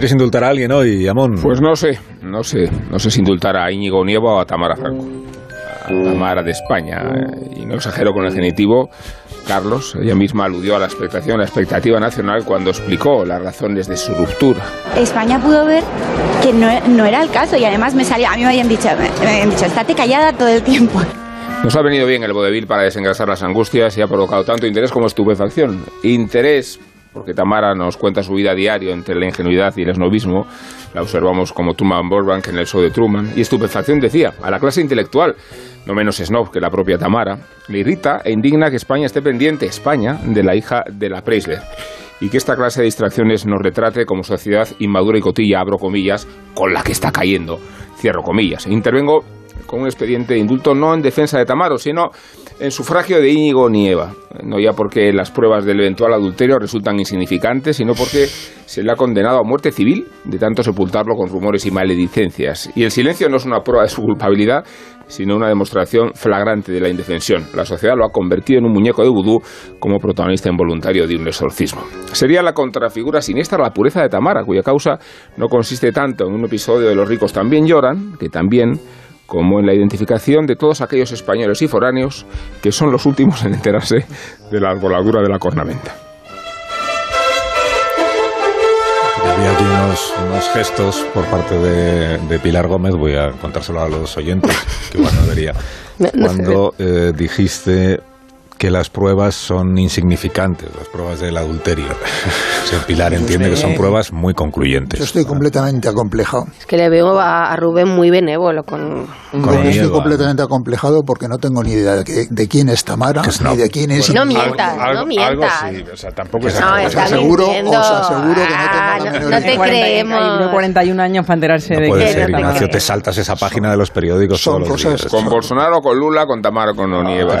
¿Quieres indultar a alguien hoy, Amón? Pues no sé, no sé. No sé si indultar a Íñigo Nieva o a Tamara Franco. A Tamara de España. Y no exagero con el genitivo. Carlos, ella misma aludió a la expectación, la expectativa nacional cuando explicó las razones de su ruptura. España pudo ver que no, no era el caso y además me salió, a mí me habían dicho, me, me habían dicho, estate callada todo el tiempo. Nos ha venido bien el vodevil para desengrasar las angustias y ha provocado tanto interés como estupefacción. Interés porque Tamara nos cuenta su vida diario entre la ingenuidad y el esnovismo. La observamos como Truman Burbank en el show de Truman. Y estupefacción decía, a la clase intelectual, no menos snob que la propia Tamara, le irrita e indigna que España esté pendiente, España, de la hija de la Preisler. Y que esta clase de distracciones nos retrate como sociedad inmadura y cotilla, abro comillas, con la que está cayendo, cierro comillas. Intervengo con un expediente de indulto no en defensa de Tamaro, sino en sufragio de Íñigo Nieva. No ya porque las pruebas del eventual adulterio resultan insignificantes, sino porque se le ha condenado a muerte civil de tanto sepultarlo con rumores y maledicencias. Y el silencio no es una prueba de su culpabilidad, sino una demostración flagrante de la indefensión. La sociedad lo ha convertido en un muñeco de vudú como protagonista involuntario de un exorcismo. Sería la contrafigura siniestra la pureza de Tamara, cuya causa no consiste tanto en un episodio de los ricos también lloran, que también como en la identificación de todos aquellos españoles y foráneos que son los últimos en enterarse de la arboladura de la cornamenta. Había aquí unos, unos gestos por parte de, de Pilar Gómez, voy a contárselo a los oyentes, que igual no debería, cuando eh, dijiste que las pruebas son insignificantes, las pruebas del adulterio. O sea, Pilar entiende que son pruebas muy concluyentes. Yo estoy completamente acomplejado. Es que le veo a, Rubén muy benévolo con... Con Yo estoy completamente acomplejado porque no tengo ni idea de, que- de quién es Tamara, es no. ni de quién es... No mientas, no mientas. sí, o sea, tampoco es No, Os está aseguro- os aseguro que no tengo Ah, la no, menor no idea. te 40, creemos. 41 años para enterarse No de puede que ser, no Ignacio, te saltas esa página de los periódicos Son todos los cosas- días. Con Bolsonaro, con Lula, con Tamara, con Onieva.